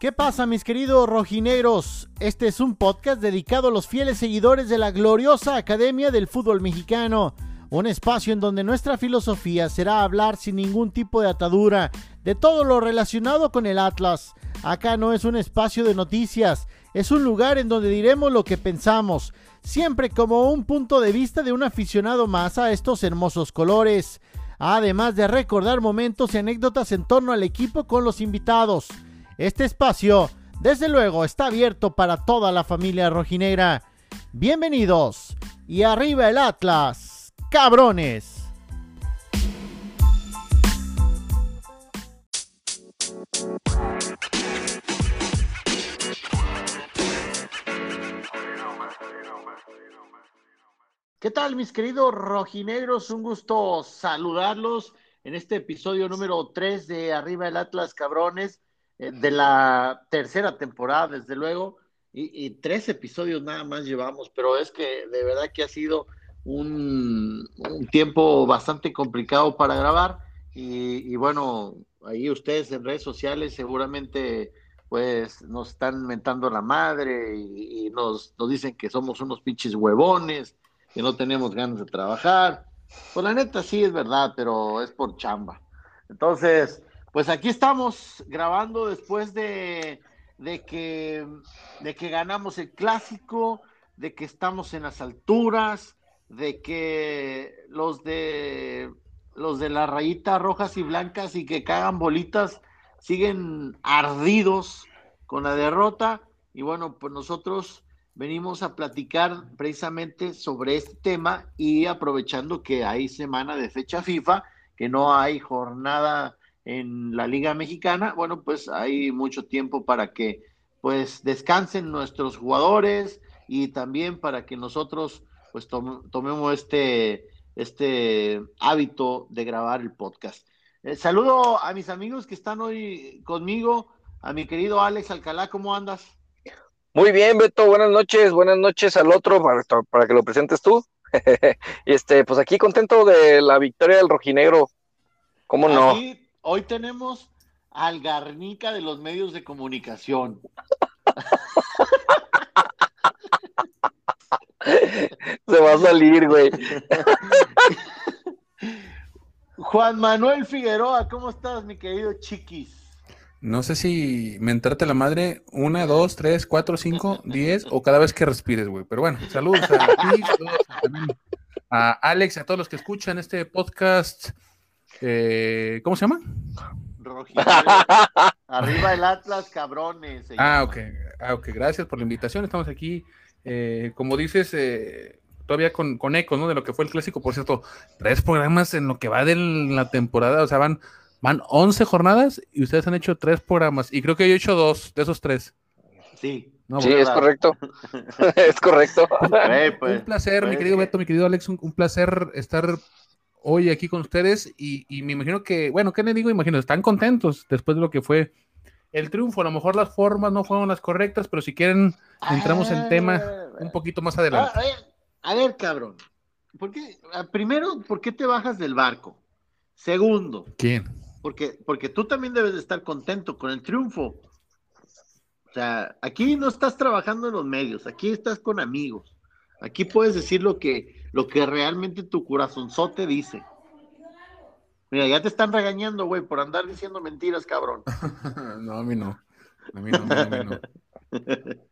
¿Qué pasa mis queridos rojineros? Este es un podcast dedicado a los fieles seguidores de la gloriosa Academia del Fútbol Mexicano. Un espacio en donde nuestra filosofía será hablar sin ningún tipo de atadura de todo lo relacionado con el Atlas. Acá no es un espacio de noticias, es un lugar en donde diremos lo que pensamos, siempre como un punto de vista de un aficionado más a estos hermosos colores. Además de recordar momentos y anécdotas en torno al equipo con los invitados. Este espacio, desde luego, está abierto para toda la familia rojinegra. Bienvenidos y arriba el Atlas, cabrones. ¿Qué tal mis queridos rojinegros? Un gusto saludarlos en este episodio número 3 de Arriba el Atlas Cabrones. Eh, de la tercera temporada, desde luego, y, tres episodios nada más llevamos, pero es que de verdad que ha sido un, tiempo bastante complicado para grabar y, bueno, ahí ustedes en redes sociales seguramente pues nos están mentando la madre y, nos, nos, dicen que somos unos pinches huevones, que no tenemos ganas de trabajar. Pues la neta sí es verdad, pero es por chamba. Entonces, pues aquí estamos grabando después de, que, de que ganamos el clásico, de que estamos en las alturas, de que los de los de las rayitas rojas y blancas y que cagan bolitas siguen ardidos con la derrota. Y bueno, pues nosotros venimos a platicar precisamente sobre este tema y aprovechando que hay semana de fecha FIFA, que no hay jornada en la Liga Mexicana, bueno, pues hay mucho tiempo para que pues descansen nuestros jugadores y también para que nosotros pues tomemos este, este hábito de grabar el podcast. Eh, saludo a mis amigos que están hoy conmigo, a mi querido Alex Alcalá, ¿cómo andas? Muy bien, Beto, buenas noches, buenas noches al otro para, para que lo presentes tú. y este, pues aquí contento de la victoria del rojinegro. ¿Cómo no? Hoy tenemos al Garnica de los medios de comunicación. Se va a salir, güey. Juan Manuel Figueroa, ¿cómo estás, mi querido Chiquis? No sé si me entrate la madre una, dos, tres, cuatro, cinco, diez o cada vez que respires, güey. Pero bueno, saludos a ti, saludos a, a Alex, a todos los que escuchan este podcast eh, ¿Cómo se llama? Arriba el Atlas, cabrones. Ah ok. ah, ok. Gracias por la invitación. Estamos aquí, eh, como dices, eh, todavía con, con eco, ¿no? De lo que fue el clásico. Por cierto, tres programas en lo que va de la temporada. O sea, van, van 11 jornadas y ustedes han hecho tres programas. Y creo que yo he hecho dos de esos tres. Sí. sí, es correcto. es correcto. un placer, mi querido Beto, mi querido Alex, un placer estar hoy aquí con ustedes y, me imagino que, bueno, ¿qué le digo? Imagino, están contentos después de lo que fue el triunfo. A lo mejor las formas no fueron las correctas, pero si quieren, entramos en tema ah, un poquito más adelante. A ver, a ver cabrón. ¿Por qué? Ah, primero, ¿por qué te bajas del barco? Segundo. ¿Quién? Porque, porque tú también debes de estar contento con el triunfo. O sea, aquí no estás trabajando en los medios, aquí estás con amigos. Aquí puedes decir lo que, lo que realmente tu corazonzote dice. Mira, ya te están regañando, güey, por andar diciendo mentiras, cabrón. no, a mí no. A mí no, a mí no.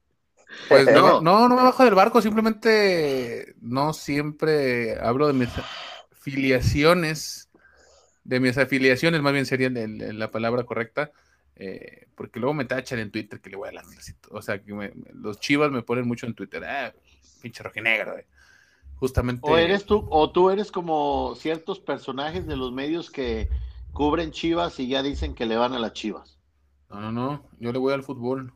Pues no, no, no me bajo del barco, simplemente no siempre hablo de mis afiliaciones, de mis afiliaciones, más bien sería la palabra correcta, eh, porque luego me tachan en Twitter que le voy a la O sea, que los chivas me ponen mucho en Twitter, ah, pinche rojinegro, güey justamente. O eres tú, o tú eres como ciertos personajes de los medios que cubren Chivas y ya dicen que le van a las Chivas. No, no, no, yo le voy al fútbol.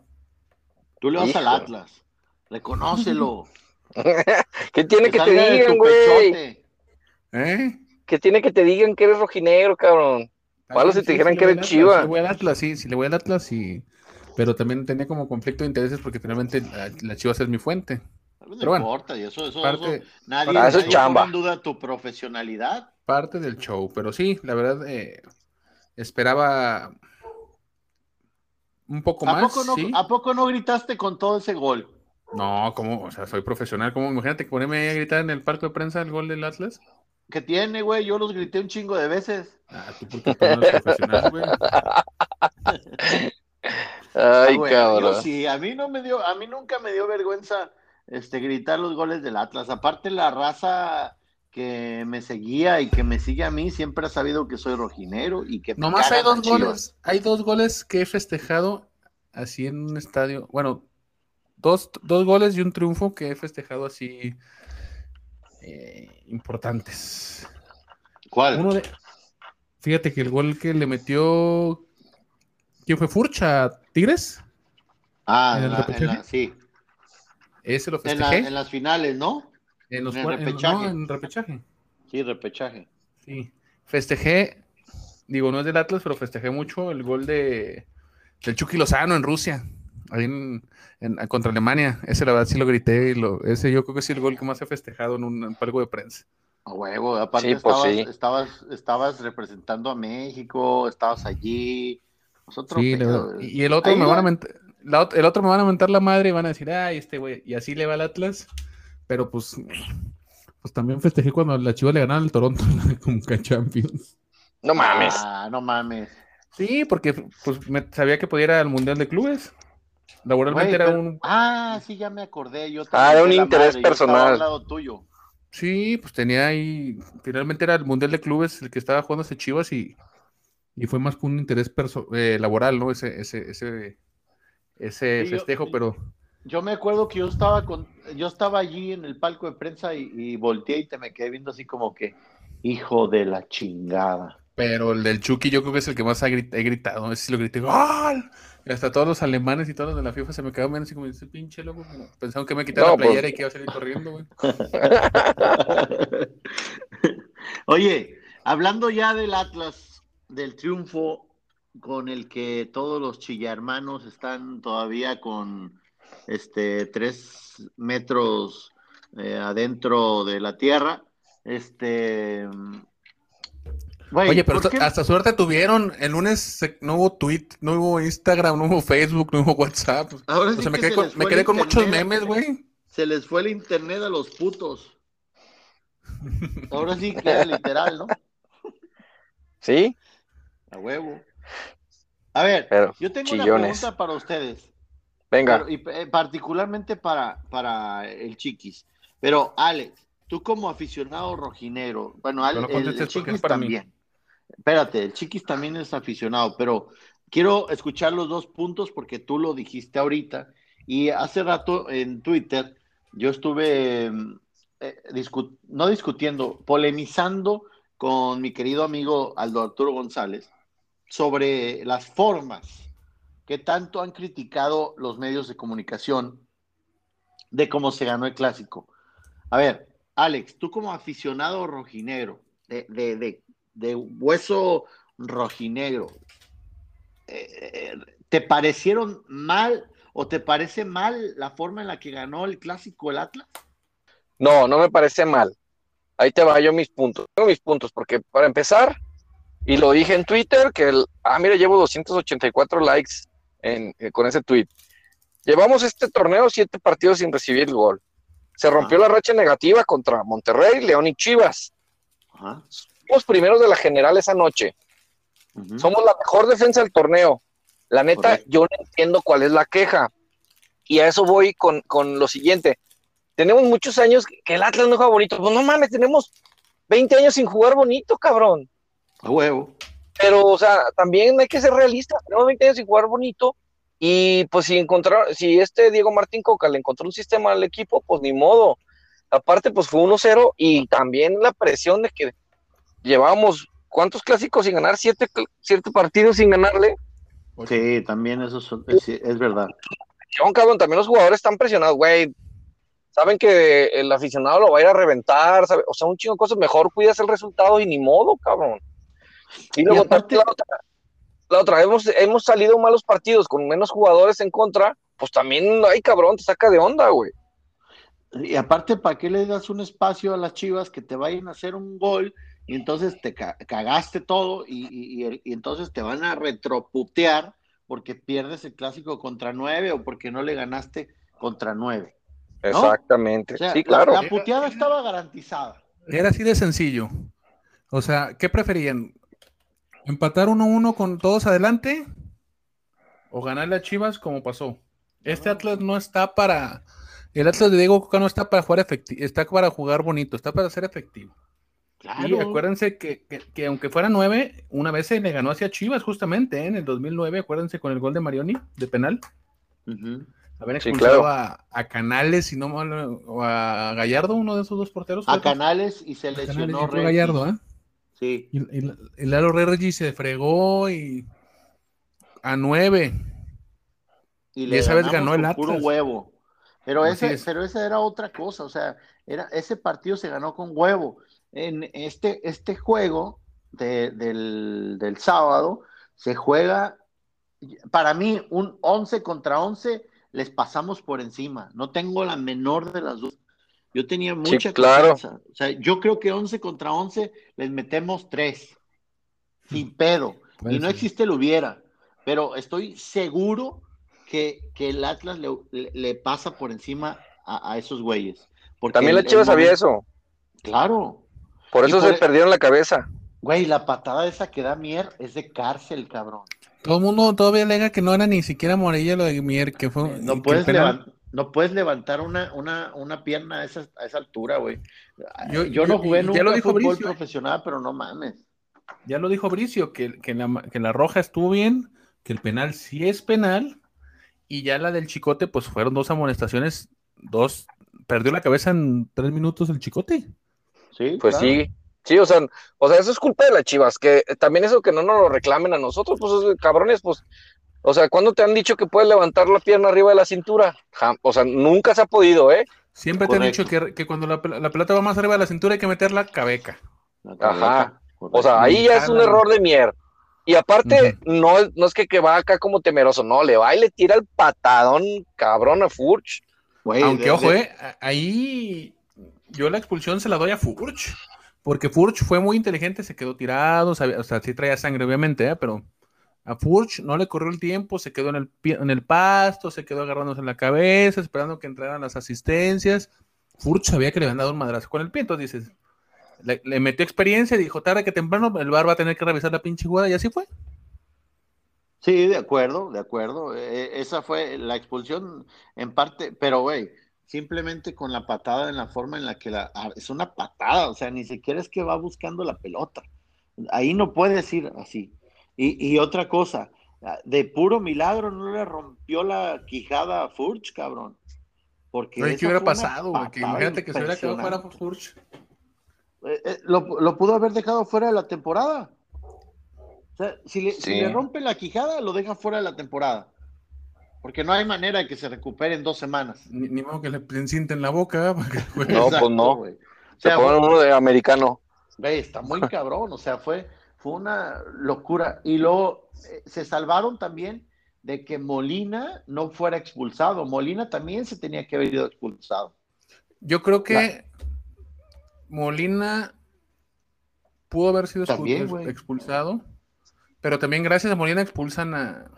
Tú le vas al Atlas, reconócelo. ¿Qué tiene que, te digan, güey? ¿Eh? ¿Qué tiene que te digan que eres rojinegro, cabrón? Malo si te dijeran que eres Chivas. le voy al Atlas, sí, si le voy al Atlas, sí. Pero también tenía como conflicto de intereses porque finalmente la Chivas es mi fuente. No importa, y eso, eso, eso nadie, eso chamba. en duda tu profesionalidad. Parte del show, pero sí, la verdad, eh, esperaba un poco ¿A más. poco, no, sí. ¿A poco no gritaste con todo ese gol? No, como, o sea, soy profesional. Como, imagínate que ponerme ahí a gritar en el parque de prensa el gol del Atlas. ¿Qué tiene, güey? Yo los grité un chingo de veces. Ah, tú porque tú no eres profesional, güey. Ay, Ah, güey, cabrón. Yo sí, a mí no me dio, a mí nunca me dio vergüenza este gritar los goles del Atlas. Aparte la raza que me seguía y que me sigue a mí siempre ha sabido que soy rojinero y que Nomás hay dos goles, hay dos goles que he festejado así en un estadio. Bueno, dos, dos goles y un triunfo que he festejado así eh, importantes. ¿Cuál? Uno de, fíjate que el gol que le metió, ¿quién fue? Furcha, Tigres. Ah, ¿En en el la- en repechaje? la- sí, Ese lo en, la- festejé. en las finales, ¿no? En los en repechaje. no, en repechaje. Sí, repechaje. Sí. Festejé, digo, no es del Atlas, pero festejé mucho el gol de del Chucky Lozano en Rusia, ahí en, en- contra Alemania. Ese la verdad sí lo grité y lo, ese yo creo que sí el gol que más he festejado en un palco de prensa. A huevo, aparte Sí, pues, estabas, sí. estabas, estabas representando a México, estabas allí. Otro Sí, y el otro Ahí me van a la el otro me van a mentar la madre y van a decir, ay, este güey, y así le va al Atlas, pero pues, pues también festejé cuando la Chivas le ganaron al Toronto la Conca Champions. No mames. Ah, no mames. Sí, porque pues me, sabía que podía ir al Mundial de Clubes. Laboralmente Güey, era pero- un Ah, sí, ya me acordé. Yo Ah, era un interés madre, yo estaba personal. al lado tuyo. Sí, pues tenía ahí, finalmente era el Mundial de Clubes el que estaba jugando ese Chivas y, y fue más que un interés perso- eh, laboral, ¿no? Ese, ese, ese, ese Sí, yo- festejo, pero Yo me acuerdo que yo estaba con, yo estaba allí en el palco de prensa y, y volteé y te me quedé viendo así como que, hijo de la chingada. pero el del Chucky yo creo que es el que más ha grit- he gritado, ese sí lo grité, ¡Gol! Y hasta todos los alemanes y todos los de la FIFA se me quedaban viendo así como, ese pinche loco, pensaron que me quitaba No, la playera pues- y que iba a salir corriendo, güey. Oye, hablando ya del Atlas, del triunfo con el que todos los chillarmanos están todavía con este tres metros eh, adentro de la tierra, este Oye, pero ¿por qué- hasta suerte tuvieron, el lunes se- no hubo tweet, no hubo Instagram, no hubo Facebook, no hubo WhatsApp. ahora O sí sea, me que quedé se con, me quedé con muchos memes, güey. Se les fue el internet a los putos. Ahora sí que era literal, ¿no? ¿Sí? A huevo. A ver, Pero, yo tengo una pregunta para ustedes. Venga. Pero- y eh, particularmente para, para el Chiquis. Pero, Alex, tú como aficionado rojinero, bueno, Ale- No el, Chiquis para mí. también. Espérate, el Chiquis también es aficionado, pero quiero escuchar los dos puntos porque tú lo dijiste ahorita. Y hace rato en Twitter yo estuve, mm, eh, discu- no discutiendo, polemizando con mi querido amigo Aldo Arturo González sobre las formas que tanto han criticado los medios de comunicación de cómo se ganó el clásico. A ver, Alex, tú como aficionado rojinegro, de, de, de, hueso rojinegro, eh, ¿te parecieron mal o te parece mal la forma en la que ganó el clásico el Atlas? No, no me parece mal. Ahí te va yo mis puntos. Tengo mis puntos, porque para empezar, y lo dije en Twitter, que el, ah, mira, llevo 284 likes en, eh, con ese tweet. Llevamos este torneo siete partidos sin recibir el gol. Se rompió la racha negativa contra Monterrey, León y Chivas. Ajá. Somos primeros de la general esa noche. Somos la mejor defensa del torneo. La neta, Correcto. yo no entiendo cuál es la queja. Y a eso voy con, con lo siguiente. Tenemos muchos años que el Atlas no juega bonito. Pues no mames, tenemos 20 años sin jugar bonito, cabrón. A huevo. Pero, o sea, también hay que ser realistas. Tenemos 20 años sin jugar bonito. Y pues si encontrar, si este Diego Martín Coca le encontró un sistema al equipo, pues ni modo. Aparte, pues fue 1-0 y también la presión de que llevábamos, ¿cuántos clásicos sin ganar? Siete, siete partidos sin ganarle. Sí, también eso es, es- es verdad. John, cabrón, también los jugadores están presionados, güey. Saben que el aficionado lo va a ir a reventar, sabe- o sea, un chingo de cosas. Mejor cuidas el resultado y ni modo, cabrón. Y luego aparte- la otra, la otra, hemos, hemos salido malos partidos con menos jugadores en contra, pues también, ay, cabrón, te saca de onda, güey. Y aparte, ¿para qué le das un espacio a las chivas que te vayan a hacer un gol y entonces te ca- cagaste todo y, y- y el- y entonces te van a retroputear porque pierdes el clásico contra nueve o porque no le ganaste contra nueve. Exactamente. sí, claro. La, puteada estaba garantizada. Era así de sencillo. O sea, ¿qué preferían? ¿Empatar 1-1 con todos adelante? ¿O ganarle a Chivas como pasó? Este Atlas no está para. El Atlas de Diego Coca no está para jugar efectivo, está para jugar bonito, está para ser efectivo. Y acuérdense que, aunque fuera nueve, una vez se le ganó hacia Chivas justamente ¿eh? en el 2009, acuérdense con el gol de Marioni de penal. Haber expulsado a, Canales y no o a Gallardo, uno de esos dos porteros. A Canales y se lesionó Gallardo, ¿eh? Sí. Y, el Lalo Reggi se fregó y a nueve. Y, esa vez ganó el Atlas. Puro huevo. Pero ese, pero esa era otra cosa, o sea, era, ese partido se ganó con huevo en este, este juego del, sábado se juega, para mí, un 11 contra 11, les pasamos por encima. No tengo la menor de las dos. Yo tenía mucha claro. O sea, yo creo que 11 contra 11 les metemos 3. Sin pedo. y no existe el hubiera. Pero estoy seguro que, el Atlas le, pasa por encima a, esos güeyes. Porque También la Chivas sabía eso. Claro. Por eso se perdieron la cabeza. Güey, la patada esa que da Mier es de cárcel, cabrón. Todo el mundo todavía alega que no era ni siquiera Morella lo de Mier, que fue. No puedes, no puedes levantar una, una, una pierna a esa, a esa altura, güey. Yo, no jugué nunca lo dijo fútbol profesional, pero no mames. Ya lo dijo Bricio, que, que, la, que la roja estuvo bien, que el penal sí es penal, y ya la del chicote, pues fueron dos amonestaciones, dos, perdió la cabeza en tres minutos el chicote. Sí, pues sí. Sí, o sea, o sea, eso es culpa de las chivas, que también eso que no nos lo reclamen a nosotros, pues cabrones, pues, o sea, ¿cuándo te han dicho que puedes levantar la pierna arriba de la cintura? o sea, nunca se ha podido, ¿eh? Siempre te han dicho que, cuando la, pelota va más arriba de la cintura hay que meter la cabeca. Ajá. O sea, ahí ya es un error de mierda. Y aparte, no, no es que, que va acá como temeroso, no, le va y le tira el patadón cabrón a Furch. Aunque, ojo, eh, ahí yo la expulsión se la doy a Furch, porque Furch fue muy inteligente, se quedó tirado, o sea, sí traía sangre, obviamente, ¿eh? pero a Furch no le corrió el tiempo, se quedó en el, pasto, se quedó agarrándose en la cabeza, esperando que entraran las asistencias. Furch sabía que le habían dado un madrazo con el pie, entonces dices, le, metió experiencia y dijo, tarde que temprano el bar va a tener que revisar la pinche jugada, y así fue. Sí, de acuerdo, de acuerdo. E, esa fue la expulsión en parte, pero güey, simplemente con la patada en la forma en la que la, ah, es una patada, o sea, ni siquiera es que va buscando la pelota. Ahí no puedes ir así. Y, otra cosa, ah, de puro milagro no le rompió la quijada a Furch, cabrón. Porque ¿qué hubiera pasado? imagínate que se hubiera quedado fuera Furch. Eh, eh, lo, pudo haber dejado fuera de la temporada. O sea, si le, si le rompe la quijada, lo deja fuera de la temporada. Porque no hay manera de que se recupere en dos semanas. Ni, modo que le en la boca. no, pues no. se uno de americano. está muy cabrón. O sea, fue, fue una locura. Y luego eh, se salvaron también de que Molina no fuera expulsado. Molina también se tenía que haber ido expulsado. Yo creo que Molina pudo haber sido expulsado. Pero también gracias a Molina expulsan a,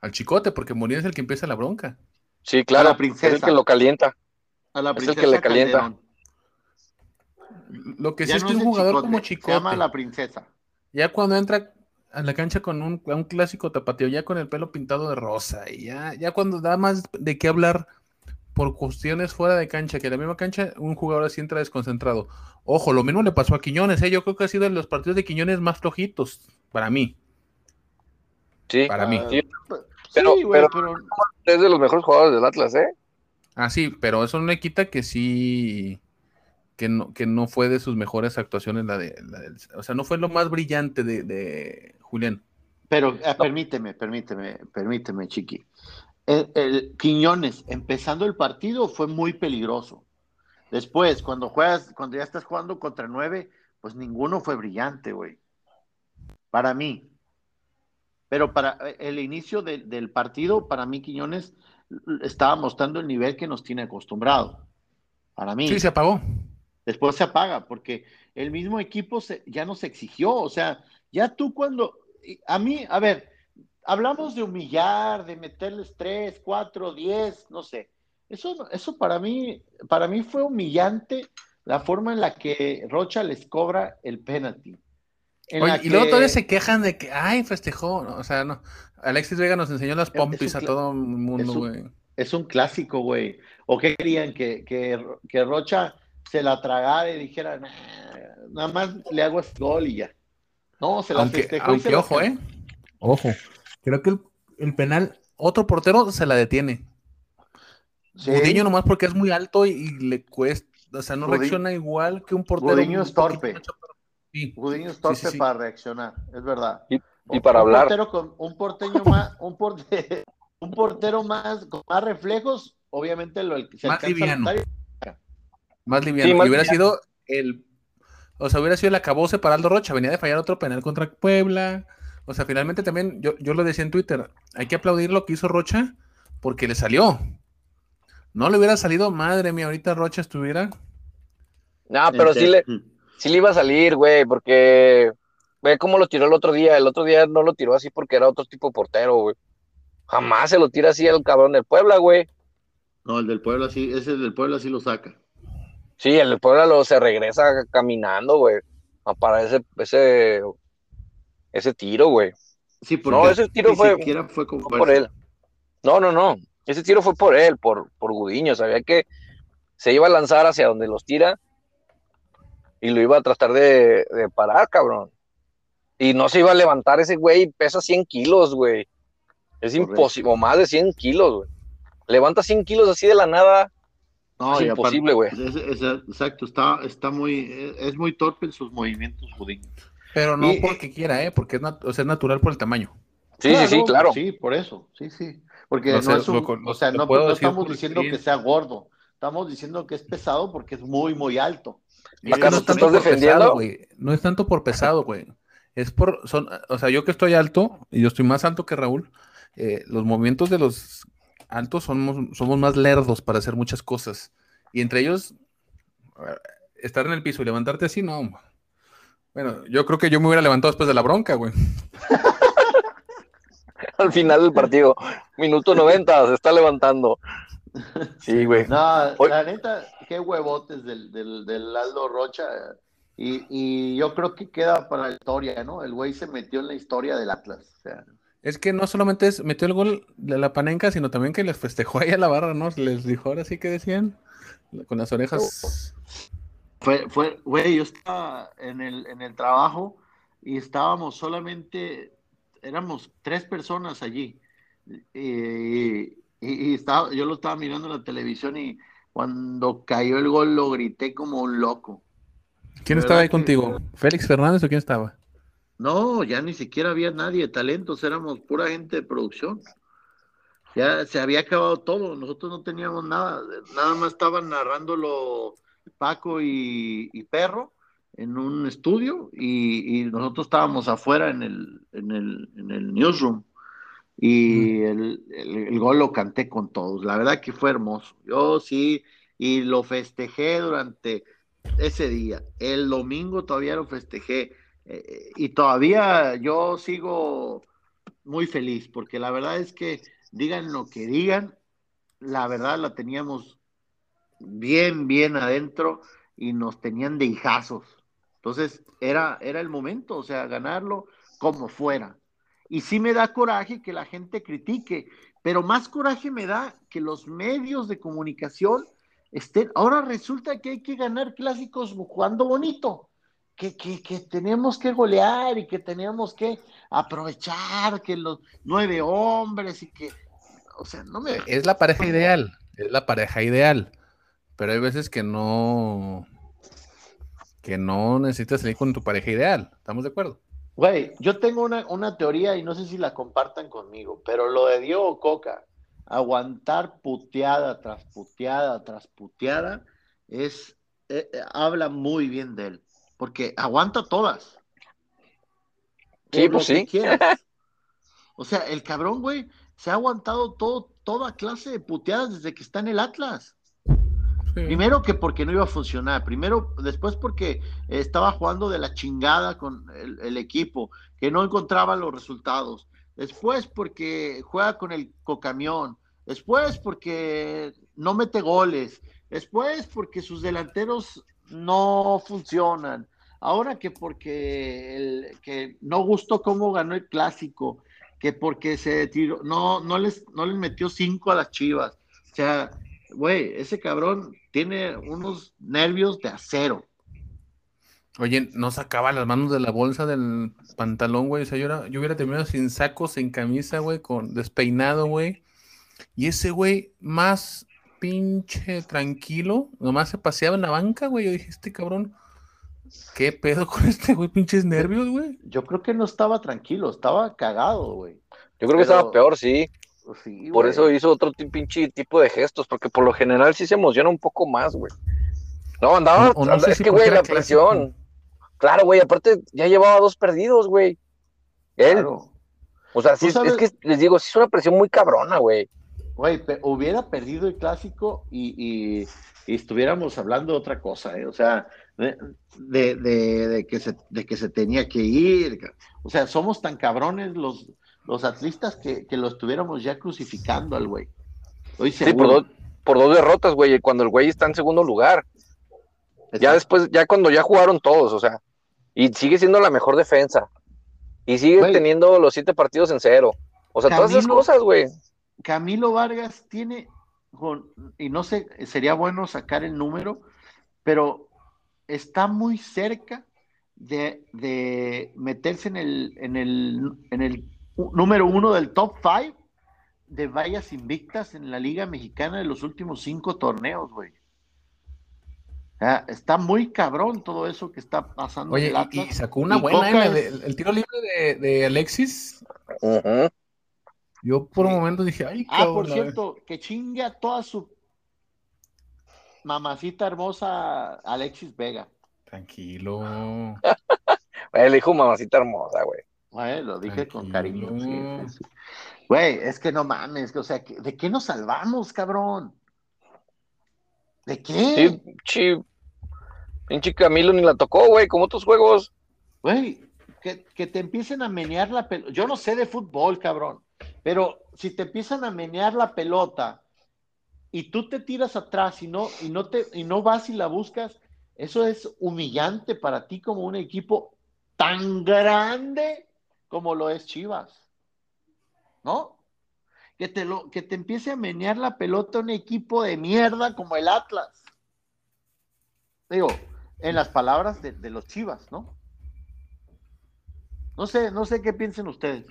al chicote, porque Molina es el que empieza la bronca. Sí, claro, la princesa. es el que lo calienta. A la princesa es el que le calienta. Lo que sí es que un jugador como chicote. Se llama la princesa. Ya cuando entra a la cancha con un, clásico tapateo, ya con el pelo pintado de rosa, y ya, ya cuando da más de qué hablar por cuestiones fuera de cancha, que en la misma cancha un jugador así entra desconcentrado. Ojo, lo mismo le pasó a Quiñones, ¿eh? yo creo que ha sido de los partidos de Quiñones más flojitos para mí. Sí, para mí. Pero, es de los mejores jugadores del Atlas, ¿eh? Ah, sí, pero eso no le quita que sí, que no, que no fue de sus mejores actuaciones la de, o sea, no fue lo más brillante de, Julián. Pero ah, permíteme, permíteme, permíteme, Chiqui. El, Quiñones, empezando el partido, fue muy peligroso. Después, cuando juegas, cuando ya estás jugando contra nueve, pues ninguno fue brillante, güey. Para mí. Pero para eh, el inicio del partido, para mí Quiñones estaba mostrando el nivel que nos tiene acostumbrado. Para mí. Sí, se apagó. Después se apaga, porque el mismo equipo ya nos exigió, o sea, Ya tú cuando, a mí, a ver, hablamos de humillar, de meterles tres, cuatro, diez, no sé. Eso, eso para mí, para mí fue humillante la forma en la que Rocha les cobra el penalti. y luego todavía se quejan de que, ay, festejó. O sea, no. Alexis Vega nos enseñó las pompis a todo el mundo, güey. Es, un clásico, güey. ¿O qué querían? Que, que, Rocha se la tragara y dijera, nada más le hago este gol y ya. No, se la aunque, festejó. Aunque, ojo, ¿eh? Ojo. Creo que el, penal, otro portero se la detiene. Sí. nomás porque es muy alto y, le cuesta, o sea, no reacciona igual que un portero. Gudiño es torpe. Sí. Gudiño es torpe para reaccionar, es verdad. Y, para hablar. Portero con, un porteño más, un portero, un portero más con más reflejos, obviamente lo el, más liviano. Más liviano. y hubiera sido el o sea, hubiera sido el acabose para Aldo Rocha, venía de fallar otro penal contra Puebla. O sea, finalmente también, yo, yo lo decía en Twitter, hay que aplaudir lo que hizo Rocha porque le salió. No le hubiera salido, madre mía, ahorita Rocha estuviera. No, pero sí le, sí le iba a salir, güey, porque ve cómo lo tiró el otro día. El otro día no lo tiró así porque era otro tipo de portero, güey. Jamás se lo tira así al cabrón del Puebla, güey. No, el del Puebla sí, ese del Puebla sí lo saca. Sí, el Puebla lo se regresa caminando, güey. Para ese, ese, ese tiro, güey. Sí, porque no, ese tiro fue, fue, por él. No, no, no. Ese tiro fue por él, por, por Gudiño. Sabía que se iba a lanzar hacia donde los tira y lo iba a tratar de, parar, cabrón. Y no se iba a levantar ese güey, pesa 100 kilos, güey. Es imposible, más de 100 kilos, güey. Levanta 100 kilos así de la nada. No, es imposible, güey. exacto, está, está muy, es muy torpe en sus movimientos, Gudiño. Pero no porque quiera, ¿eh? Porque es, o sea, es natural por el tamaño. Sí, sí, sí, claro. Sí, por eso, sí, sí. Porque no, es un, o sea, no, estamos diciendo que sea gordo, estamos diciendo que es pesado porque es muy, muy alto. ¿Acaso no, estás defendiendo? güey. no es tanto por pesado, güey. Es por, son, o sea, yo que estoy alto, y yo estoy más alto que Raúl, eh, los movimientos de los altos somos, somos más lerdos para hacer muchas cosas. Y entre ellos, estar en el piso y levantarte así, no, bueno, yo creo que yo me hubiera levantado después de la bronca, güey. Al final del partido, minuto 90, se está levantando. Sí, güey. No, la neta, qué huevotes del, del, Aldo Rocha. Y, y, yo creo que queda para la historia, ¿no? El güey se metió en la historia del Atlas. O sea. Es que no solamente es, metió el gol de la panenca, sino también que les festejó ahí a la barra, ¿no? Les dijo ahora sí que decían, con las orejas. Fue, fue, güey, yo estaba en el, en el trabajo y estábamos solamente, éramos tres personas allí. Y, y, estaba, yo lo estaba mirando en la televisión y cuando cayó el gol lo grité como un loco. ¿Quién estaba ahí contigo? ¿Félix Fernández o quién estaba? No, ya ni siquiera había nadie de talentos, éramos pura gente de producción. Ya se había acabado todo, nosotros no teníamos nada, nada más estaban narrándolo Paco y, Perro en un estudio y, nosotros estábamos afuera en el, en el, en el newsroom y el, el, gol lo canté con todos. La verdad que fue hermoso. Yo sí, y lo festejé durante ese día. El domingo todavía lo festejé eh, y todavía yo sigo muy feliz porque la verdad es que digan lo que digan, la verdad la teníamos bien, bien adentro y nos tenían de hijazos. Entonces era, era el momento, o sea, ganarlo como fuera. Y sí me da coraje que la gente critique, pero más coraje me da que los medios de comunicación estén. Ahora resulta que hay que ganar clásicos jugando bonito, que, que, que tenemos que golear y que tenemos que aprovechar que los nueve hombres y que. O sea, no me. Es la pareja ideal, es la pareja ideal. Pero hay veces que no, que no necesitas salir con tu pareja ideal. ¿Estamos de acuerdo? Güey, yo tengo una, teoría y no sé si la compartan conmigo, pero lo de Diego Coca, aguantar puteada tras puteada tras puteada, es, eh, eh, habla muy bien de él, porque aguanta todas. Sí, pues sí. O sea, el cabrón, güey, se ha aguantado todo, toda clase de puteadas desde que está en el Atlas. Primero que porque no iba a funcionar, primero, después porque estaba jugando de la chingada con el, equipo, que no encontraba los resultados, después porque juega con el cocamión, después porque no mete goles, después porque sus delanteros no funcionan, ahora que porque el, que no gustó cómo ganó el clásico, que porque se tiró, no, no les, no les metió cinco a las chivas. O sea, güey, ese cabrón tiene unos nervios de acero. Oye, no sacaba las manos de la bolsa del pantalón, güey. O sea, yo, yo hubiera terminado sin sacos, sin camisa, güey, con despeinado, güey. Y ese güey, más pinche tranquilo, nomás se paseaba en la banca, güey. Yo dije, este cabrón, ¿qué pedo con este güey? Pinches nervios, güey. Yo creo que no estaba tranquilo, estaba cagado, güey. Yo creo que estaba peor, sí. Por eso hizo otro pinche tipo de gestos, porque por lo general sí se emociona un poco más, güey. No, andaba, es que, güey, la presión. Claro, güey, aparte ya llevaba dos perdidos, güey. Él. O sea, sí, es que les digo, sí es una presión muy cabrona, güey. Güey, hubiera perdido el clásico y, estuviéramos hablando de otra cosa, ¿eh? O sea, de, que se, de que se tenía que ir. O sea, somos tan cabrones los, los atlistas que, que lo estuviéramos ya crucificando al güey. Sí, por, por dos derrotas, güey, cuando el güey está en segundo lugar. Ya después, ya cuando ya jugaron todos, o sea, y sigue siendo la mejor defensa. Y sigue teniendo los siete partidos en cero. O sea, todas esas cosas, güey. Camilo Vargas tiene, y no sé, sería bueno sacar el número, pero está muy cerca de, de meterse en el, en el, en el número uno del top five de vallas invictas en la Liga Mexicana de los últimos cinco torneos, güey. está muy cabrón todo eso que está pasando. Oye, y sacó una buena, el, tiro libre de, Alexis. Yo por un momento dije, ay, Ah, por cierto, que chingue a toda su mamacita hermosa Alexis Vega. Tranquilo. Le dijo mamacita hermosa, güey. Güey, lo dije con cariño. Güey, es que no mames, o sea, ¿de qué nos salvamos, cabrón? ¿De qué? Sí, Pinche Camilo ni la tocó, güey, como otros juegos. Güey, que, te empiecen a menear la pelota. Yo no sé de fútbol, cabrón, pero si te empiezan a menear la pelota y tú te tiras atrás y no, y no, te, y no vas y la buscas, eso es humillante para ti como un equipo tan grande como lo es Chivas. ¿No? Que te, lo, que te empiece a menear la pelota un equipo de mierda como el Atlas. Digo, en las palabras de, los Chivas, ¿no? No sé, no sé qué piensen ustedes.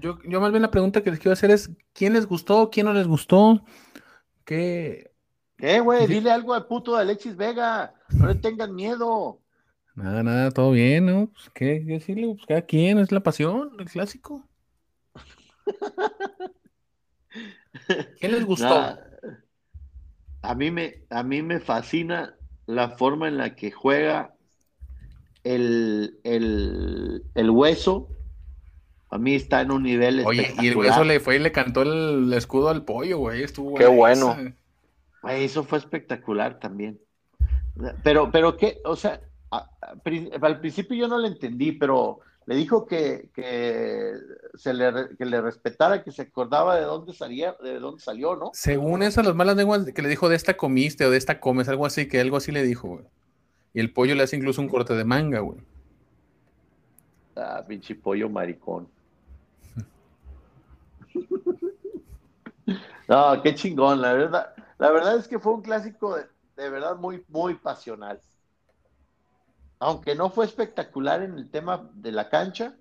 Yo, yo más bien la pregunta que les quiero hacer es, ¿quién les gustó? ¿Quién no les gustó? ¿Qué? Eh, güey, dile algo al puto de Alexis Vega. No le tengan miedo. Nada, nada, todo bien, ¿no? Pues, ¿qué, decirle? Pues cada quien, es la pasión, el clásico. ¿Qué les gustó? A mí, me, a mí me fascina la forma en la que juega el, el, hueso. A mí está en un nivel Oye, y el hueso le fue y le cantó el escudo al pollo, güey. Estuvo Qué bueno. eso fue espectacular también. Pero, pero qué, o sea, al principio yo no le entendí, pero le dijo que, se le, que le respetara, que se acordaba de dónde salía, de dónde salió, ¿no? Según eso, las malas lenguas que le dijo de esta comiste o de esta comes, algo así, que algo así le dijo, güey. Y el pollo le hace incluso un corte de manga, güey. Ah, pinche pollo maricón. No, qué chingón, la verdad. La verdad es que fue un clásico de, de verdad muy, muy pasional aunque no fue espectacular en el tema de la cancha,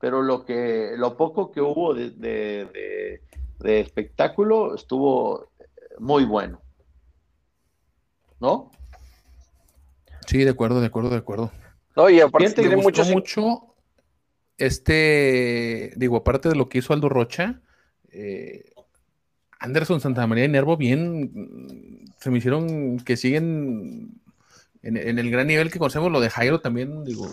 pero lo que lo poco que hubo de, espectáculo estuvo muy bueno. ¿No? Sí, de acuerdo, de acuerdo, de acuerdo. No, y aparte tiene mucho, mucho este, digo, aparte de lo que hizo Aldo Rocha, eh, Anderson Santamaría y Nervo bien se me hicieron que siguen en, el gran nivel que conocemos, lo de Jairo también, digo,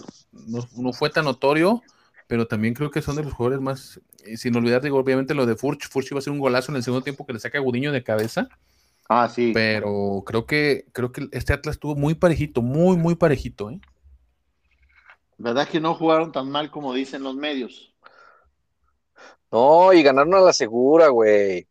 no, fue tan notorio, pero también creo que son de los jugadores más, sin olvidar, digo, obviamente lo de Furch, Furch iba a ser un golazo en el segundo tiempo que le saca a Gudiño de cabeza. Ah, sí. Pero creo que, creo que este Atlas estuvo muy parejito, muy, muy parejito, ¿eh? ¿Verdad que no jugaron tan mal como dicen los medios? No, y ganaron a la segura, güey.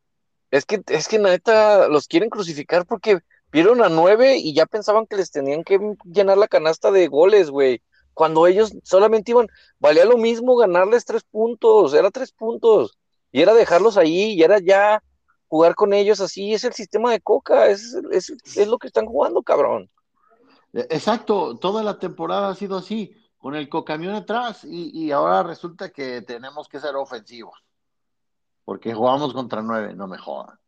Es que, es que neta, los quieren crucificar porque vieron a nueve y ya pensaban que les tenían que llenar la canasta de goles, güey. Cuando ellos solamente iban, valía lo mismo ganarles tres puntos, era tres puntos. Y era dejarlos ahí, y era ya jugar con ellos así, es el sistema de Coca, es, es, es lo que están jugando, cabrón. E, exacto, toda la temporada ha sido así, con el cocamión atrás, y, y ahora resulta que tenemos que ser ofensivos, porque jugamos contra nueve, no me jodan.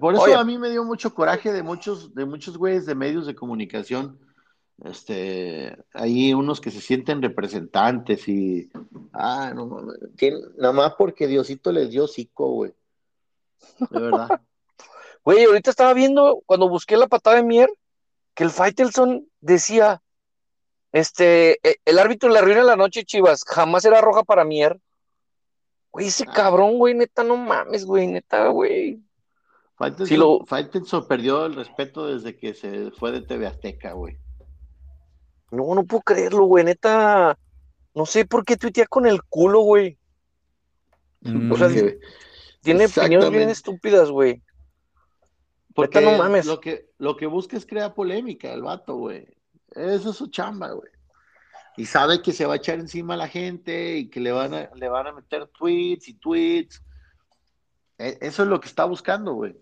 Por eso Oye. a mí me dio mucho coraje de muchos, de muchos güeyes de medios de comunicación. Este, hay unos que se sienten representantes y, ah, no mames, nada más porque Diosito les dio cico, güey. De verdad. Güey, ahorita estaba viendo, cuando busqué la patada de Mier, que el Faitelson decía, este, e- el árbitro le arruina la noche, Chivas, jamás era roja para Mier. Güey, ese Ah. cabrón, güey, neta, no mames, güey, neta, güey. Faitelson, Sí, lo- Faitelson perdió el respeto desde que se fue de TV Azteca, güey. No, no puedo creerlo, güey, neta. No sé por qué tuitea con el culo, güey. Mm, O sea, Porque- Tiene opiniones bien estúpidas, güey. Porque no mames. Lo que, lo que busca es crear polémica, el vato, güey. Eso es su chamba, güey. Y sabe que se va a echar encima a la gente y que le van a, le van a meter tweets y tweets. E- Eso es lo que está buscando, güey.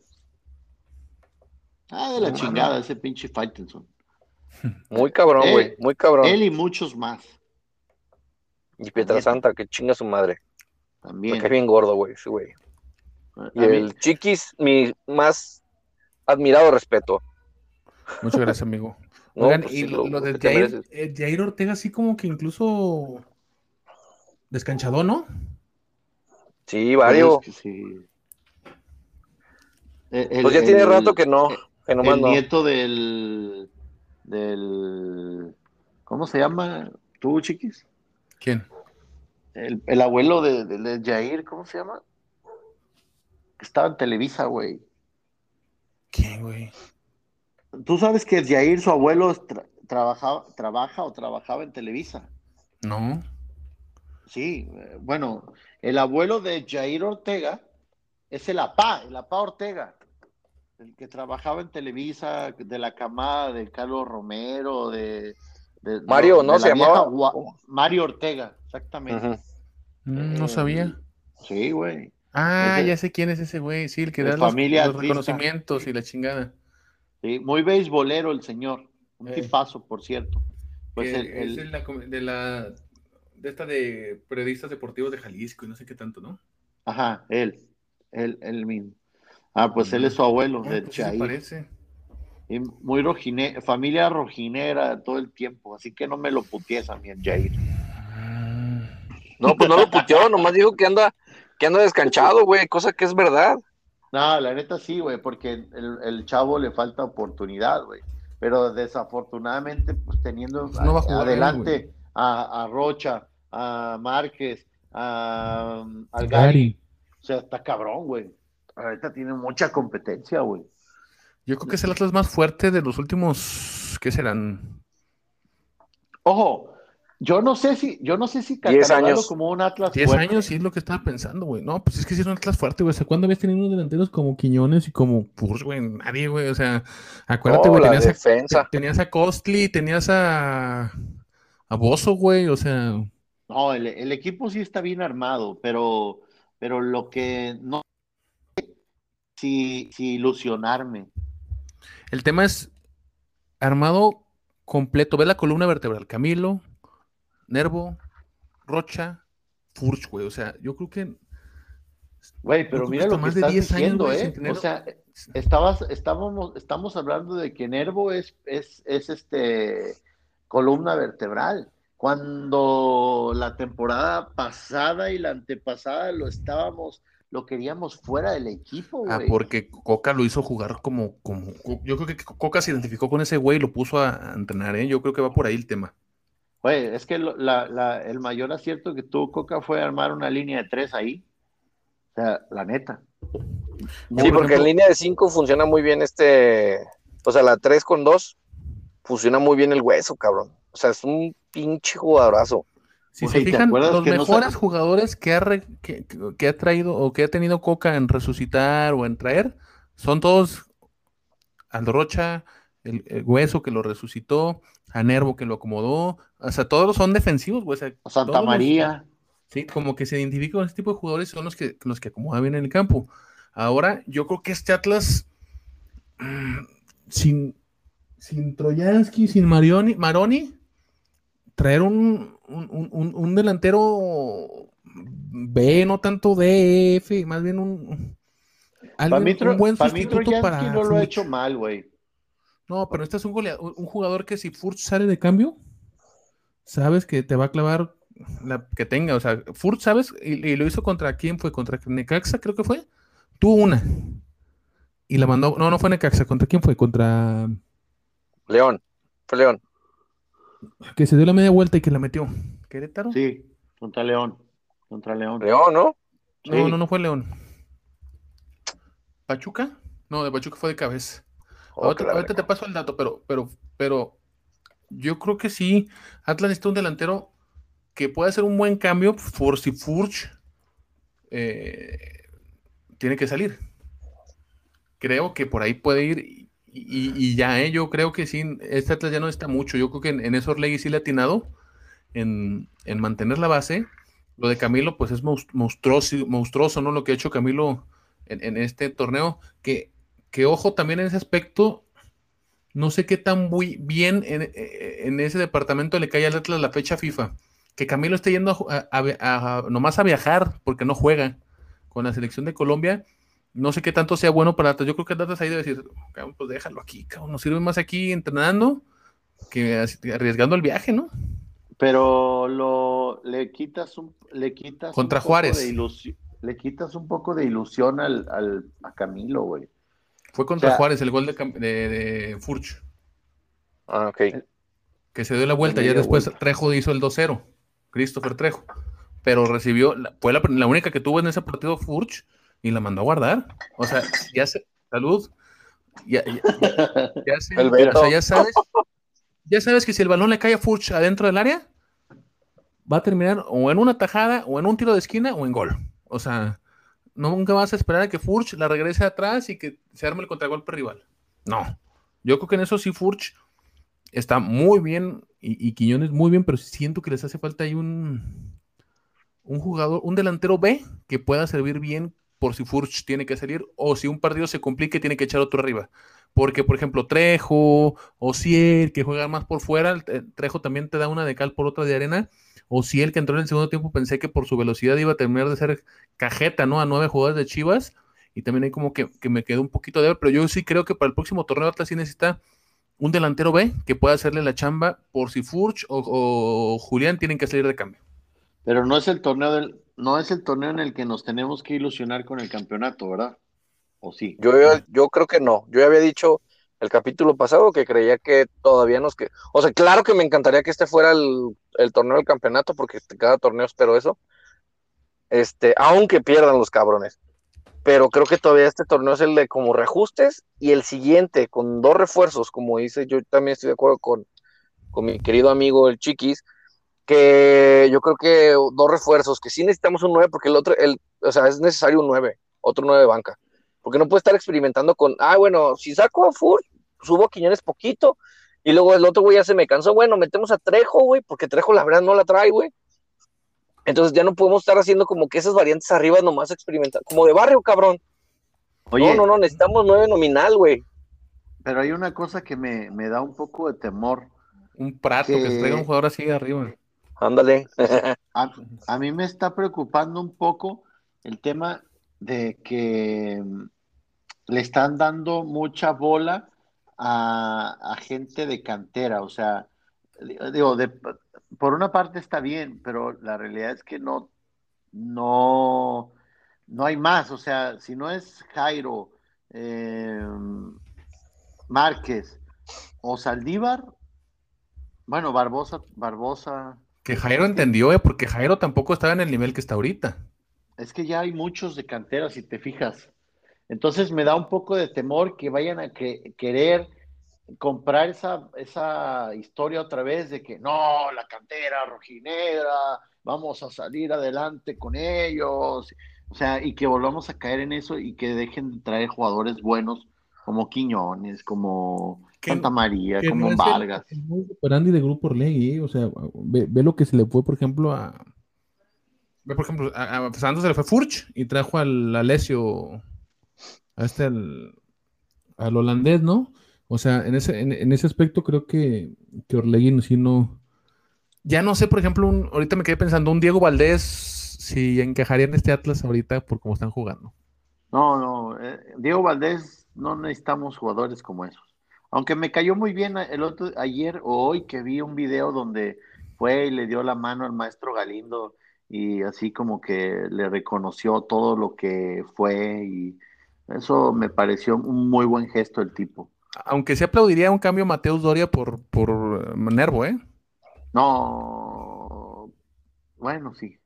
Ah, de la No, chingada ese pinche Faitelson. Muy cabrón, güey, muy cabrón. Él y muchos más Y Pietrasanta, que chinga su madre. También. cae bien gordo, güey, ese güey. A Y mí- el Chiquis, mi más admirado respeto. Muchas gracias, amigo. No, Oigan, pues y sí, lo, lo de Jair, eh, Jair Ortega, así como que incluso descanchado, ¿no? Sí, varios. Pues es que sí. El- Pues ya el- tiene rato que no, que nomás el no. nieto del del ¿cómo se llama? ¿Tú, chiquis? ¿Quién? El, el abuelo de, de- de Jair, ¿cómo se llama? Que estaba en Televisa, güey. ¿Quién, güey? Tú sabes que Jair, su abuelo, tra- trabajaba, trabaja o trabajaba en Televisa. No. Sí, eh, bueno, el abuelo de Jair Ortega es el APA, el APA Ortega, el que trabajaba en Televisa, de la camada de Carlos Romero, de... de- Mario, ¿no? Se llamaba. Gua- Mario Ortega, exactamente. Mm, no sabía. Sí, güey. Ah, ese- ya sé quién es ese güey. Sí, el que da los, los reconocimientos y la chingada. Sí, muy beisbolero el señor. Un Eh. tipazo, por cierto. Pues Que el- el- es de la, de la de esta de periodistas deportivos de Jalisco y no sé qué tanto, ¿no? Ajá, él. Él, él mismo. Ah, pues él es su abuelo, Ah, de pues Jair. parece. Y muy rojine, familia rojinera todo el tiempo, así que no me lo puties a mí el Jair. No, pues no lo puteó, nomás dijo que anda, que anda descanchado, güey, cosa que es verdad. No, la neta sí, güey, porque el, el chavo le falta oportunidad, güey. Pero desafortunadamente, pues teniendo Pues no a jugar adelante a, a Rocha, a Márquez, a, al Gary. O sea, está cabrón, güey. Ahorita tiene mucha competencia, güey. Yo creo que es el Atlas más fuerte de los últimos, ¿qué serán? Ojo, yo no sé si, yo no sé si Diez catalogarlo años. como un Atlas 10 fuerte. años, sí es lo que estaba pensando, güey. No, pues es que sí es un Atlas fuerte, güey. O sea, ¿cuándo habías tenido unos delanteros como Quiñones y como Purs, güey? Nadie, güey. O sea, acuérdate, No, güey, tenías, a, defensa. tenías a Costly, tenías a, a Bozo, güey. O sea, No, el, el equipo sí está bien armado, pero, pero lo que no si, si ilusionarme. el tema es armado completo. Ve la columna vertebral. Camilo, Nervo, Rocha, Furch, güey. O sea, yo creo que Güey, pero mira lo que estás 10 años, diciendo, güey, ¿eh? tener- O sea, estabas, estábamos, estamos hablando de que Nervo es, es, es este columna vertebral. Cuando la temporada pasada y la antepasada lo estábamos, lo queríamos fuera del equipo, Ah, güey. porque Coca lo hizo jugar como, como. Yo creo que Coca se identificó con ese güey y lo puso a, a entrenar, ¿eh? Yo creo que va por ahí el tema. Güey, es que lo- la- la- el mayor acierto que tuvo Coca fue armar una línea de tres ahí. O sea, la neta. Sí, porque en línea de 5 funciona muy bien este, o sea, la 3 con 2 funciona muy bien el hueso, cabrón. O sea, es un pinche jugadorazo. Si se fijan, los mejores jugadores que ha, que, ha traído o que ha tenido Coca en resucitar o en traer, son todos Aldo Rocha, el, Hueso que lo resucitó, a Nervo que lo acomodó, o sea, todos son defensivos, güey. O Santa María. sí, como que se identifican con este tipo de jugadores, son los que, los que acomodan bien en el campo. Ahora, yo creo que este Atlas, mm, sin, sin Troyansky, sin Marioni, Maroni, traer un, un, delantero B, no tanto DF, más bien un, un buen sustituto para. no lo ha hecho mal, güey. No, pero este es un, un jugador que si Furch sale de cambio, sabes que te va a clavar la que tenga. O sea, Furch, ¿sabes? Y, lo hizo contra quién fue? Contra Necaxa, creo que fue. Tuvo una. Y la mandó. No, no fue Necaxa. ¿Contra quién fue? Contra. León. Fue León. Que se dio la media vuelta y que la metió. ¿Querétaro? Sí, contra León. Contra León. León, ¿no? No, no, no fue León. ¿Pachuca? No, de Pachuca fue de cabeza. Oh, ahorita, te paso el dato, pero, pero, pero yo creo que sí. Atlas está un delantero que puede hacer un buen cambio por si Furch eh, tiene que salir. Creo que por ahí puede ir y, ya, ¿eh? yo creo que sí, este Atlas ya no está mucho. Yo creo que en, eso Orlegui sí le ha atinado en, mantener la base. Lo de Camilo, pues es monstruoso, monstruoso, ¿no? Lo que ha hecho Camilo en, este torneo. Que, que, ojo, también en ese aspecto, no sé qué tan muy bien en, ese departamento le cae al Atlas la fecha FIFA. Que Camilo esté yendo a, nomás a viajar porque no juega con la selección de Colombia no sé qué tanto sea bueno para Atlas. Yo creo que Atlas ahí debe decir, pues déjalo aquí, cabrón, nos sirve más aquí entrenando que arriesgando el viaje, ¿no? Pero lo le quitas un le quitas contra Juárez. le quitas un poco de ilusión al, a Camilo, güey. Fue contra Juárez el gol de, de, Furch. Ah, ok. Que se dio la vuelta, ya después Trejo hizo el 2-0, Christopher Trejo. Pero recibió, fue la, la, única que tuvo en ese partido Furch, y la mandó a guardar. O sea, ya se, salud. Ya, ya, sabes, ya sabes que si el balón le cae a Furch adentro del área, va a terminar o en una tajada, o en un tiro de esquina, o en gol. O sea, nunca vas a esperar a que Furch la regrese atrás y que se arme el contragolpe rival. No. Yo creo que en eso sí Furch está muy bien y, y Quiñones muy bien, pero siento que les hace falta ahí un, un jugador, un delantero B que pueda servir bien por si Furch tiene que salir o si un partido se complique tiene que echar otro arriba. Porque, por ejemplo, Trejo o Ciel, que juega más por fuera, eh, Trejo también te da una de cal por otra de arena. O si el que entró en el segundo tiempo pensé que por su velocidad iba a terminar de ser cajeta, ¿no? A nueve jugadores de Chivas. Y también hay como que, me quedó un poquito de ver, pero yo sí creo que para el próximo torneo Atlas sí necesita un delantero B que pueda hacerle la chamba por si Furch o Julián tienen que salir de cambio. Pero no es el torneo del, no es el torneo en el que nos tenemos que ilusionar con el campeonato, ¿verdad? ¿O sí? Yo, yo creo que no. Yo ya había dicho el capítulo pasado que creía que todavía nos que. O sea, claro que me encantaría que este fuera el, torneo del campeonato, porque cada torneo espero eso. Este, aunque pierdan los cabrones. Pero creo que todavía este torneo es el de como reajustes y el siguiente con dos refuerzos, como dice, yo también estoy de acuerdo con, con mi querido amigo el Chiquis, que yo creo que dos refuerzos, que sí necesitamos un 9 porque el otro, el, o sea, es necesario un 9, otro 9 de banca. Porque no puede estar experimentando con, ah, bueno, si saco a Fur, subo a Quiñones poquito, y luego el otro güey ya se me cansó, bueno, metemos a Trejo, güey, porque Trejo la verdad no la trae, güey. Entonces ya no podemos estar haciendo como que esas variantes arriba nomás experimentar, como de barrio, cabrón. Oye, no, no, no, necesitamos nueve nominal, güey. Pero hay una cosa que me, me da un poco de temor. Un prato que, que se traiga un jugador así de arriba. Ándale. a, mí me está preocupando un poco el tema de que le están dando mucha bola a, gente de cantera. O sea, digo, de, por una parte está bien, pero la realidad es que no, no, no hay más. O sea, si no es Jairo, eh, Márquez o Saldívar, bueno, Barbosa, Barbosa, que Jairo entendió, ¿eh? porque Jairo tampoco estaba en el nivel que está ahorita. Es que ya hay muchos de cantera, si te fijas. Entonces me da un poco de temor que vayan a querer comprar esa, esa historia otra vez de que no, la cantera rojinegra, vamos a salir adelante con ellos, o sea, y que volvamos a caer en eso y que dejen de traer jugadores buenos como Quiñones, como Santa María, como Vargas. El, de Grupo Orlegui, ¿eh? o sea, ve, lo que se le fue, por ejemplo, a. Ve, por ejemplo, a, Santos se le fue Furch y trajo al Alessio, a este, al, al holandés, ¿no? O sea, en ese, en, ese aspecto creo que, que Orlegui sí no. Ya no sé, por ejemplo, un, ahorita me quedé pensando, un Diego Valdés, si encajaría en este Atlas ahorita por cómo están jugando. No, no, eh, Diego Valdés no necesitamos jugadores como esos. Aunque me cayó muy bien el otro ayer o hoy que vi un video donde fue y le dio la mano al maestro Galindo y así como que le reconoció todo lo que fue y eso me pareció un muy buen gesto el tipo. Aunque se aplaudiría un cambio Mateus Doria por, por eh, Nervo, ¿eh? No. Bueno, sí.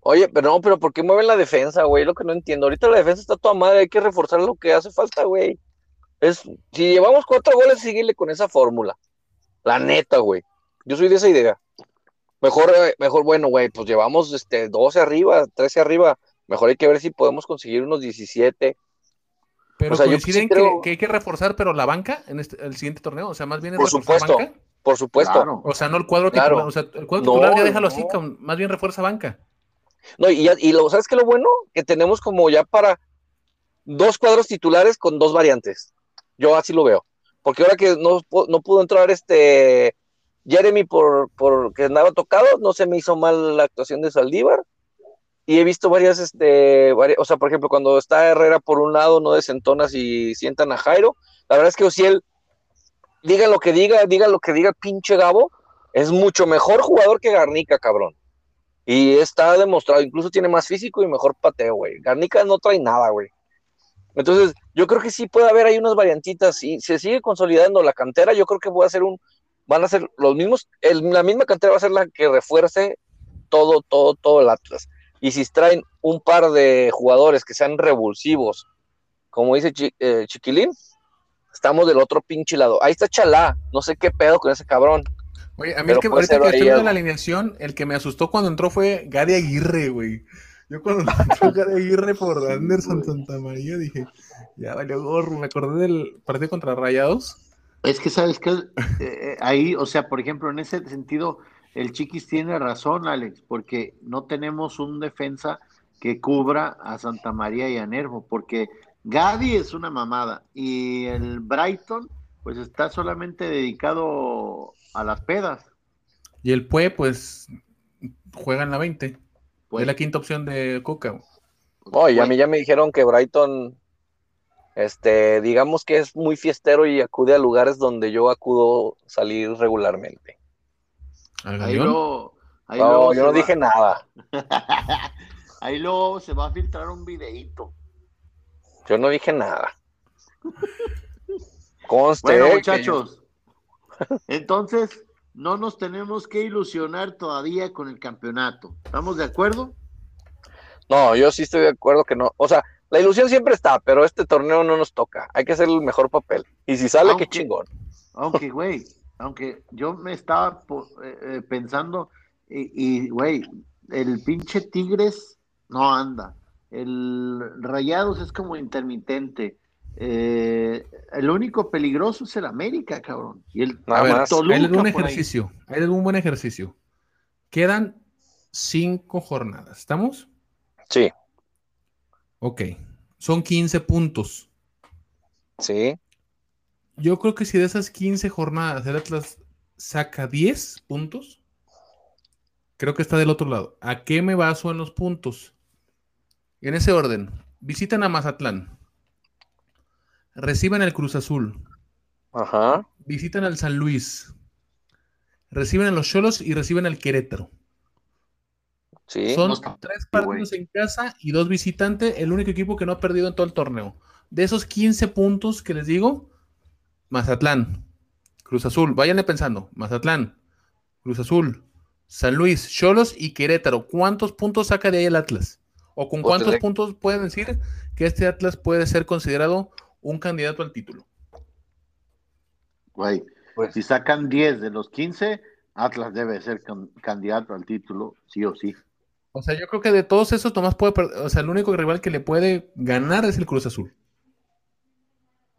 Oye, pero no, pero ¿por qué mueven la defensa, güey? Lo que no entiendo. Ahorita la defensa está toda madre, hay que reforzar lo que hace falta, güey. Es, si llevamos cuatro goles, síguele con esa fórmula. La neta, güey. Yo soy de esa idea. Mejor, eh, mejor, bueno, güey, pues llevamos este 12 arriba, 13 arriba. Mejor hay que ver si podemos conseguir unos 17, pero coinciden que, hay que reforzar, pero la banca en este, el siguiente torneo, o sea, más bien es por supuesto, banca. Por supuesto. O sea, no el cuadro titular, o sea, el cuadro titular ya déjalo así, más bien refuerza banca. No, y, y lo, ¿sabes qué lo bueno? Que tenemos como ya para dos cuadros titulares con dos variantes. Yo así lo veo. Porque ahora que no, no pudo entrar este Jeremy por, por que andaba tocado, no se me hizo mal la actuación de Saldívar y he visto varias, este, o sea, por ejemplo, cuando está Herrera por un lado, no desentonas y sientan a Jairo. La verdad es que él, diga lo que diga, diga lo que diga pinche Gabo, es mucho mejor jugador que Garnica, cabrón. Y está demostrado, incluso tiene más físico y mejor pateo, güey. Garnica no trae nada, güey. Entonces, yo creo que sí puede haber ahí unas variantitas. Y se sigue consolidando la cantera, yo creo que voy a hacer un, van a ser los mismos, la misma cantera va a ser la que refuerce todo, todo, todo el Atlas. Y si traen un par de jugadores que sean revulsivos, como dice eh, Chiquilín, estamos del otro pinche lado. Ahí está Chalá, no sé qué pedo con ese cabrón. Oye, a mí el que ahorita que estoy viendo la alineación, el que me asustó cuando entró fue Gary Aguirre, güey. Yo cuando entró Gary Aguirre por Anderson Santamaría dije, ya valió gorro, me acordé del partido contra Rayados. Es que sabes que eh, ahí, o sea, por ejemplo, en ese sentido, el Chiquis tiene razón, Alex, porque no tenemos un defensa que cubra a Santa María y a Nervo, porque Gaby es una mamada y el Brighton pues está solamente dedicado a las pedas. Y el Pue pues juega en la 20. Pues, es la quinta opción de Coca. Oye, a mí ya me dijeron que Brighton, este, digamos que es muy fiestero y acude a lugares donde yo acudo salir regularmente. Ahí lo, no, yo no dije nada. ahí luego se va a filtrar un videíto. Yo no dije nada. Conste. Bueno, muchachos. Entonces, no nos tenemos que ilusionar todavía con el campeonato. ¿Estamos de acuerdo? No, yo sí estoy de acuerdo que no. O sea, la ilusión siempre está, pero este torneo no nos toca. Hay que hacer el mejor papel. Y si sale, qué chingón. Aunque, güey, aunque yo me estaba eh, eh, pensando, y, güey, el pinche Tigres no anda. El Rayados es como intermitente. Eh, el único peligroso es el América, cabrón. Y el hay algún ejercicio, hay algún buen ejercicio. Quedan cinco jornadas, ¿estamos? Sí. Ok, son 15 puntos. Sí. Yo creo que si de esas 15 jornadas el Atlas saca 10 puntos, creo que está del otro lado. ¿A qué me baso en los puntos? En ese orden, visitan a Mazatlán, reciben el Cruz Azul, Ajá. visitan al San Luis, reciben a los Cholos y reciben al Querétaro. Sí, Son tres partidos en casa y dos visitantes, el único equipo que no ha perdido en todo el torneo. De esos 15 puntos que les digo, Mazatlán, Cruz Azul, váyanle pensando, Mazatlán, Cruz Azul, San Luis, Cholos y Querétaro. ¿Cuántos puntos saca de ahí el Atlas? ¿O con cuántos puntos pueden decir que este Atlas puede ser considerado un candidato al título? Güey, pues, si sacan 10 de los 15, Atlas debe ser candidato al título, sí o sí. O sea, yo creo que de todos esos, Tomás puede, o sea, el único rival que le puede ganar es el Cruz Azul.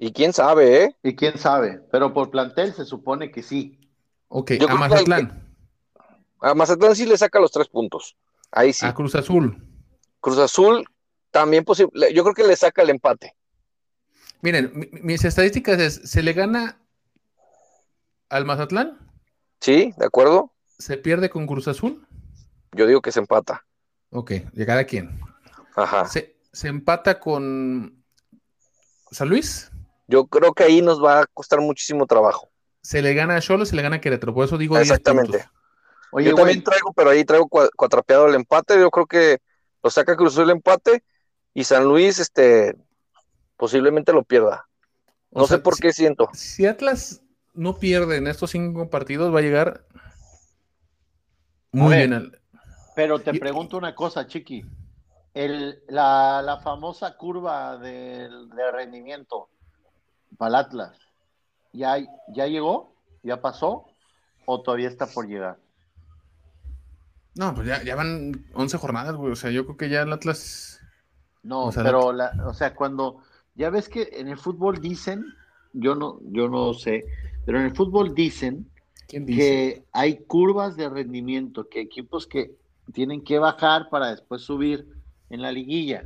Y quién sabe, ¿eh? Y quién sabe, pero por plantel se supone que sí. Ok, a Mazatlán. A Mazatlán sí le saca los tres puntos. Ahí sí. A Cruz Azul. Cruz Azul también posible. Yo creo que le saca el empate. Miren, mis estadísticas es, ¿se le gana al Mazatlán? Sí, de acuerdo. ¿Se pierde con Cruz Azul? Yo digo que se empata. Ok, de cada quien. Ajá. ¿Se, empata con San Luis? Yo creo que ahí nos va a costar muchísimo trabajo. Se le gana a Cholo, se le gana a Querétaro, por eso digo Exactamente. Oye, yo también traigo, pero ahí traigo cuatrapeado el empate. Yo creo que lo saca Cruz el empate y San Luis, este, posiblemente lo pierda. No sé por qué siento. Si Atlas no pierde en estos cinco partidos, va a llegar muy bien. Pero te pregunto una cosa, Chiqui. El, la, famosa curva de, rendimiento para Atlas, ¿ya, ¿ya llegó? ¿Ya pasó? ¿O todavía está por llegar? No, pues ya, van 11 jornadas, güey. O sea, yo creo que ya el Atlas. No, pero, la, o sea, cuando. Ya ves que en el fútbol dicen, yo no, yo no sé, pero en el fútbol dicen que hay curvas de rendimiento, que equipos que tienen que bajar para después subir en la liguilla,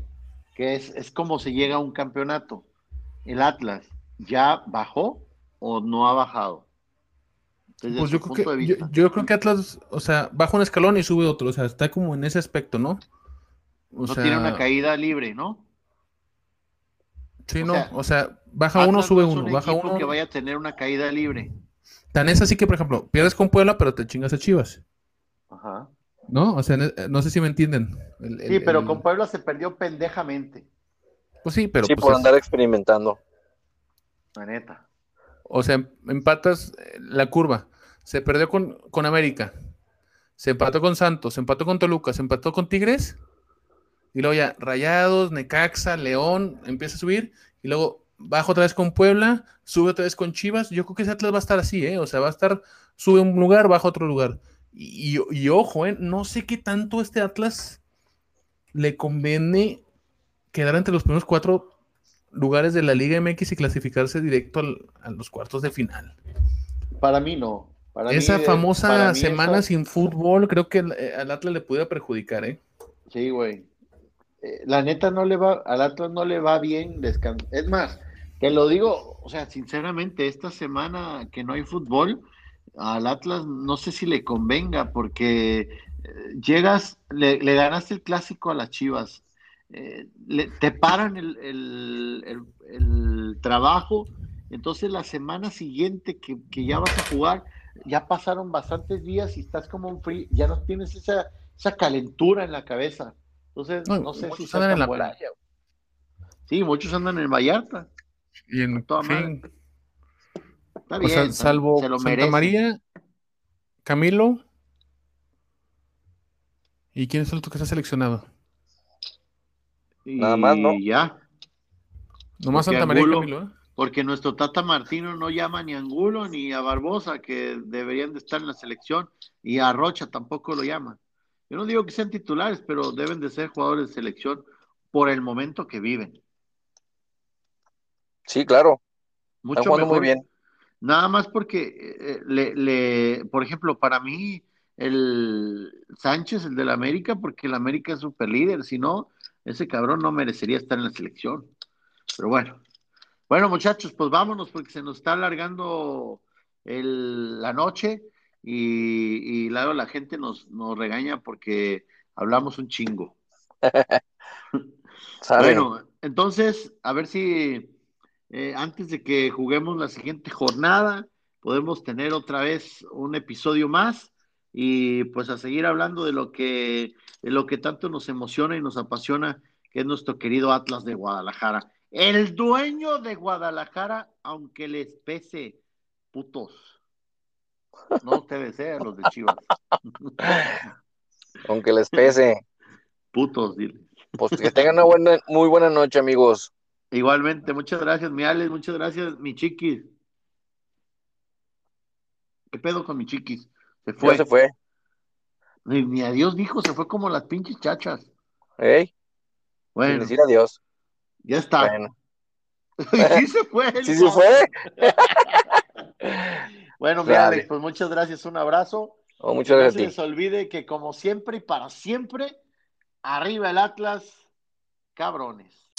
que es, es como se llega a un campeonato. El Atlas, ¿ya bajó o no ha bajado? pues yo creo, que, yo, creo que Atlas, o sea, baja un escalón y sube otro, o sea, está como en ese aspecto, ¿no? no tiene una caída libre, ¿no? Sí, no, o sea, baja uno, sube uno, baja uno. que vaya a tener una caída libre. Tan es así que, por ejemplo, pierdes con Puebla, pero te chingas a Chivas. Ajá. ¿No? O sea, no sé si me entienden. sí, pero con Puebla se perdió pendejamente. Pues sí, pero. Sí, pues por andar experimentando. La neta. O sea, empatas eh, la curva. Se perdió con, con América. Se empató con Santos. Se empató con Toluca. Se empató con Tigres. Y luego ya, Rayados, Necaxa, León, empieza a subir. Y luego baja otra vez con Puebla, sube otra vez con Chivas. Yo creo que ese Atlas va a estar así, ¿eh? O sea, va a estar, sube un lugar, baja otro lugar. Y, y, ojo, ¿eh? No sé qué tanto este Atlas le conviene quedar entre los primeros cuatro lugares de la Liga MX y clasificarse directo a los cuartos de final. Para mí no. Esa famosa semana sin fútbol, creo que eh, al Atlas le pudiera perjudicar, ¿eh? Sí, güey. Eh, la neta no le va, al Atlas no le va bien descansar. Es más, te lo digo, o sea, sinceramente, esta semana que no hay fútbol, al Atlas no sé si le convenga, porque eh, llegas, le, ganaste el clásico a las Chivas, eh, te paran el, el, trabajo, entonces la semana siguiente que, que, ya vas a jugar, ya pasaron bastantes días y estás como un frío, ya no tienes esa, esa calentura en la cabeza. Entonces, no, sé si andan en la playa. Sí, muchos andan en Vallarta. Y en toda fin. Está bien, salvo Santa María, Camilo. ¿Y quién es el otro que está seleccionado? Nada más, ¿no? ya. Nomás Santa María Camilo, ¿eh? Porque nuestro Tata Martino no llama ni a Angulo ni a Barbosa, que deberían de estar en la selección, y a Rocha tampoco lo llama. Yo no digo que sean titulares, pero deben de ser jugadores de selección por el momento que viven. Sí, claro. Mucho muy bien. Nada más porque, eh, le, por ejemplo, para mí, el Sánchez, el del América, porque el América es super líder, si no, ese cabrón no merecería estar en la selección. Pero bueno. Bueno, muchachos, pues vámonos porque se nos está alargando la noche y, y luego la gente nos, nos regaña porque hablamos un chingo. bueno, entonces, a ver si eh, antes de que juguemos la siguiente jornada, podemos tener otra vez un episodio más y pues a seguir hablando de lo que, de lo que tanto nos emociona y nos apasiona, que es nuestro querido Atlas de Guadalajara. El dueño de Guadalajara, aunque les pese, putos. No ustedes, eh, los de Chivas. Aunque les pese. Putos, dile. Pues que tengan una buena, muy buena noche, amigos. Igualmente, muchas gracias, mi Alex, muchas gracias, mi chiquis. ¿Qué pedo con mi chiquis? Se fue. se fue. Ni, adiós dijo, se fue como las pinches chachas. ¿Eh? Bueno. Sin decir adiós. Ya está. Bueno. sí se fue. Sí se fue. bueno, mi Alex, pues muchas gracias, un abrazo. Oh, muchas gracias. No se les olvide que como siempre y para siempre, arriba el Atlas, cabrones.